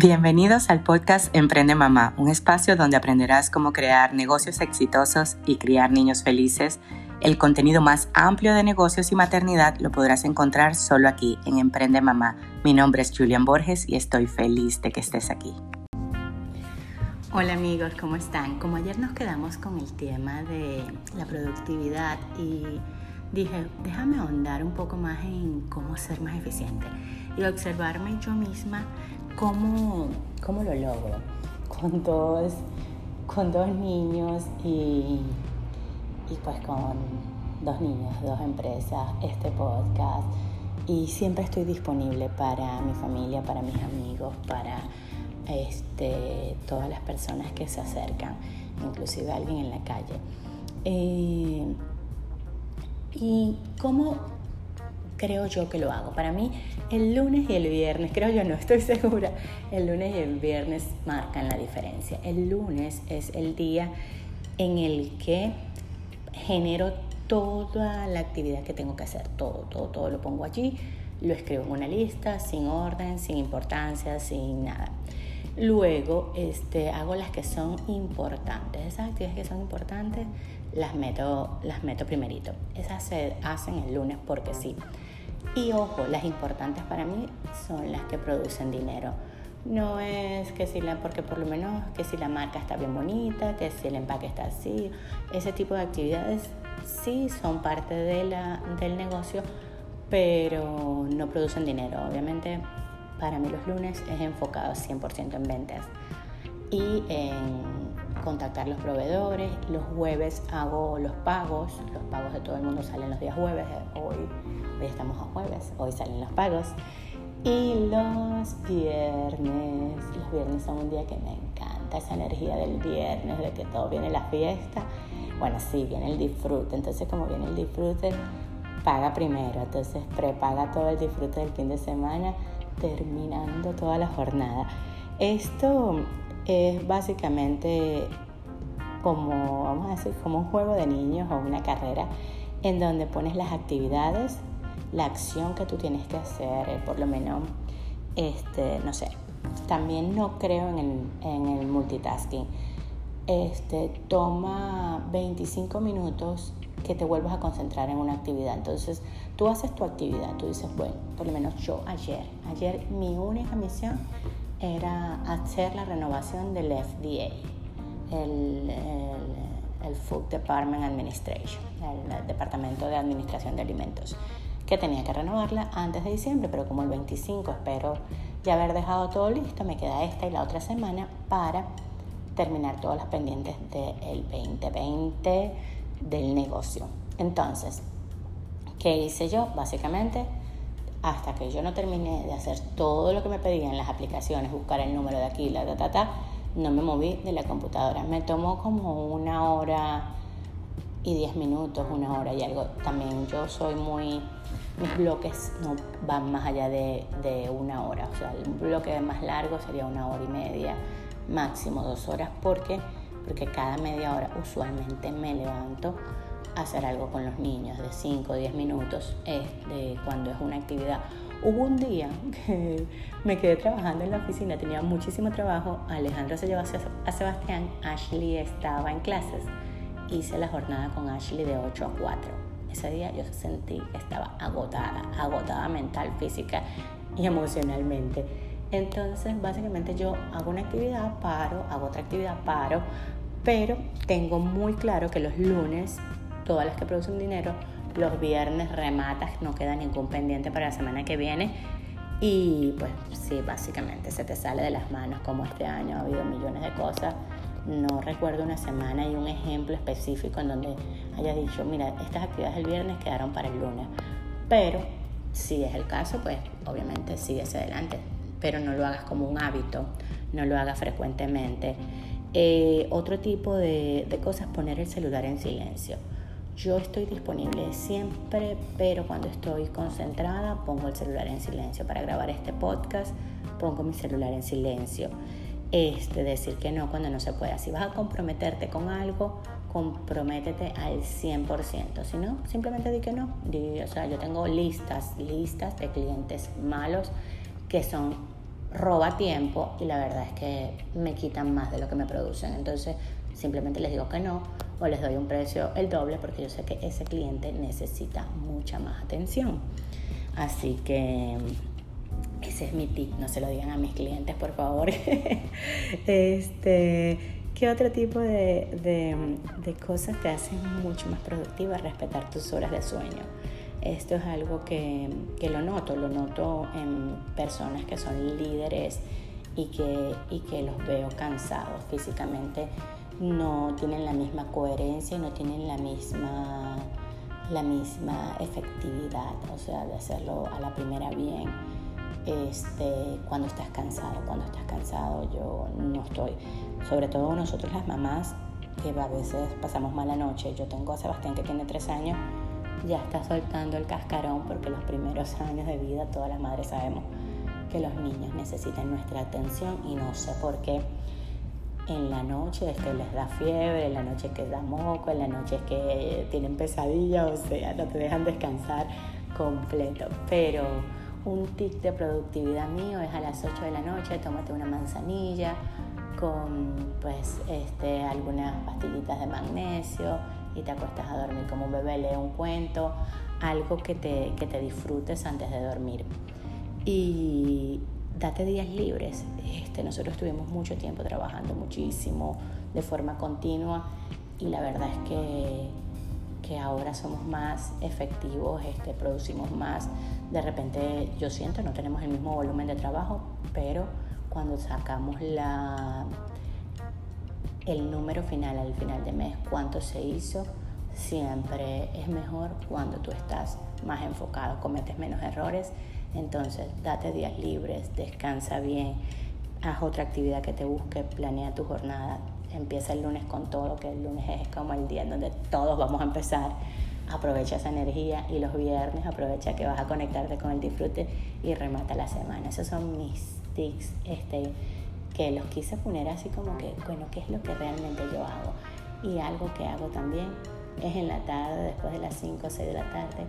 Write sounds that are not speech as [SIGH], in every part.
Bienvenidos al podcast Emprende Mamá, un espacio donde aprenderás cómo crear negocios exitosos y criar niños felices. El contenido más amplio de negocios y maternidad lo podrás encontrar solo aquí en Emprende Mamá. Mi nombre es Julian Borges y estoy feliz de que estés aquí. Hola amigos, ¿cómo están? Como ayer nos quedamos con el tema de la productividad y dije, déjame ahondar un poco más en cómo ser más eficiente y observarme yo misma cómo, cómo lo logro con dos, con dos niños y, y pues con dos niños, dos empresas, este podcast y siempre estoy disponible para mi familia, para mis amigos, para este, todas las personas que se acercan, inclusive alguien en la calle. Eh, ¿Y cómo creo yo que lo hago? Para mí, el lunes y el viernes, creo yo, no estoy [LAUGHS] segura, el lunes y el viernes marcan la diferencia. El lunes es el día en el que genero toda la actividad que tengo que hacer, todo, todo, todo lo pongo allí, lo escribo en una lista, sin orden, sin importancia, sin nada. Luego este, hago las que son importantes. Esas actividades que son importantes las meto, las meto primerito. Esas se hacen el lunes porque sí. Y ojo, las importantes para mí son las que producen dinero. No es que si la, porque por lo menos que si la marca está bien bonita, que si el empaque está así, ese tipo de actividades sí son parte de la, del negocio, pero no producen dinero. Obviamente para mí los lunes es enfocado 100% en ventas y en contactar los proveedores. Los jueves hago los pagos, los pagos de todo el mundo salen los días jueves, hoy, hoy estamos a jueves, hoy salen los pagos. Y los viernes, los viernes son un día que me encanta, esa energía del viernes, de que todo viene la fiesta. Bueno, sí, viene el disfrute, entonces como viene el disfrute, paga primero, entonces prepaga todo el disfrute del fin de semana terminando toda la jornada. Esto es básicamente como, vamos a decir, como un juego de niños o una carrera en donde pones las actividades, la acción que tú tienes que hacer, eh, por lo menos, este, no sé, también no creo en el, en el multitasking. Este, toma 25 minutos que te vuelvas a concentrar en una actividad. Entonces, tú haces tu actividad, tú dices, bueno, por lo menos yo ayer, ayer mi única misión era hacer la renovación del FDA, el, el, Food Department Administration, el Departamento de Administración de Alimentos, que tenía que renovarla antes de diciembre, pero como el 25 espero ya haber dejado todo listo, me queda esta y la otra semana para terminar todas las pendientes del 2020 del negocio. Entonces, ¿qué hice yo? Básicamente, hasta que yo no terminé de hacer todo lo que me pedían las aplicaciones, buscar el número de aquí, la ta, ta, no me moví de la computadora. Me tomó como una hora y diez minutos, una hora y algo. También yo soy muy, mis bloques no van más allá de, una hora. O sea, el bloque más largo sería una hora y media, máximo dos horas, porque porque cada media hora usualmente me levanto a hacer algo con los niños de 5 o 10 minutos este, cuando es una actividad. Hubo un día [LAUGHS] que me quedé trabajando en la oficina, tenía muchísimo trabajo, Alejandro se llevó a Sebastián, Ashley estaba en clases, hice la jornada con Ashley de 8 a 4. Ese día yo sentí que estaba agotada, agotada mental, física y emocionalmente. Entonces, básicamente yo hago una actividad, paro, hago otra actividad, paro, pero tengo muy claro que los lunes, todas las que producen dinero, los viernes rematas, no queda ningún pendiente para la semana que viene. Y pues sí, básicamente se te sale de las manos como este año ha habido millones de cosas. No recuerdo una semana y un ejemplo específico en donde haya dicho, mira, estas actividades del viernes quedaron para el lunes. Pero si es el caso, pues obviamente sigue adelante. Pero no lo hagas como un hábito, no lo hagas frecuentemente. Eh, otro tipo de, de cosas, poner el celular en silencio. Yo estoy disponible siempre, pero cuando estoy concentrada pongo el celular en silencio. Para grabar este podcast pongo mi celular en silencio. Este, decir que no cuando no se pueda. Si vas a comprometerte con algo, comprométete al 100%. Si no, simplemente di que no. o sea, yo tengo listas, listas de clientes malos que son roba tiempo y la verdad es que me quitan más de lo que me producen. Entonces simplemente les digo que no o les doy un precio el doble porque yo sé que ese cliente necesita mucha más atención. Así que ese es mi tip, no se lo digan a mis clientes por favor. [LAUGHS] este, ¿Qué otro tipo de, de cosas te hacen mucho más productiva? Respetar tus horas de sueño. Esto es algo que, que, lo noto, lo noto en personas que son líderes y que, y que los veo cansados físicamente, no tienen la misma coherencia y no tienen la misma, la misma efectividad, o sea, de hacerlo a la primera bien. Este, cuando estás cansado, cuando estás cansado yo no estoy, sobre todo nosotros las mamás que a veces pasamos mala noche, yo tengo a Sebastián que tiene tres años, ya está soltando el cascarón porque los primeros [LAUGHS] años de vida todas las madres sabemos que los niños necesitan nuestra atención y no sé por qué en la noche es que les da fiebre, en la noche es que da moco, en la noche es que tienen pesadilla, o sea, no te dejan descansar completo. Pero un tic de productividad mío es a las 8 de la noche, tómate una manzanilla con pues este, algunas pastillitas de magnesio, y te acuestas a dormir como un bebé, lee un cuento, algo que te, que te disfrutes antes de dormir. Y date días libres. Este, nosotros tuvimos mucho tiempo trabajando muchísimo, de forma continua, y la verdad es que, que ahora somos más efectivos, este, producimos más. De repente yo siento, no tenemos el mismo volumen de trabajo, pero cuando sacamos la, el número final al final de mes, cuánto se hizo, siempre es mejor cuando tú estás más enfocado, cometes menos errores. Entonces, date días libres, descansa bien, haz otra actividad que te busque, planea tu jornada. Empieza el lunes con todo, que el lunes es como el día en donde todos vamos a empezar. Aprovecha esa energía y los viernes aprovecha que vas a conectarte con el disfrute y remata la semana. Esos son mis tics. Este, que los quise poner así como que, bueno, ¿qué es lo que realmente yo hago? Y algo que hago también es en la tarde, después de las 5 o 6 de la tarde,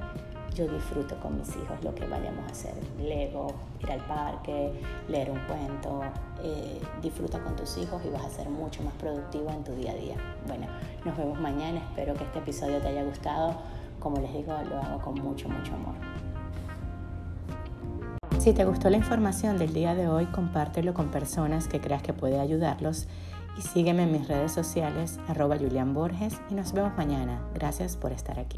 yo disfruto con mis hijos lo que vayamos a hacer. Lego, ir al parque, leer un cuento. Eh, disfruta con tus hijos y vas a ser mucho más productivo en tu día a día. Bueno, nos vemos mañana. Espero que este episodio te haya gustado. Como les digo, lo hago con mucho, mucho amor. Si te gustó la información del día de hoy, compártelo con personas que creas que puede ayudarlos y sígueme en mis redes sociales arroba Julián Borges y nos vemos mañana. Gracias por estar aquí.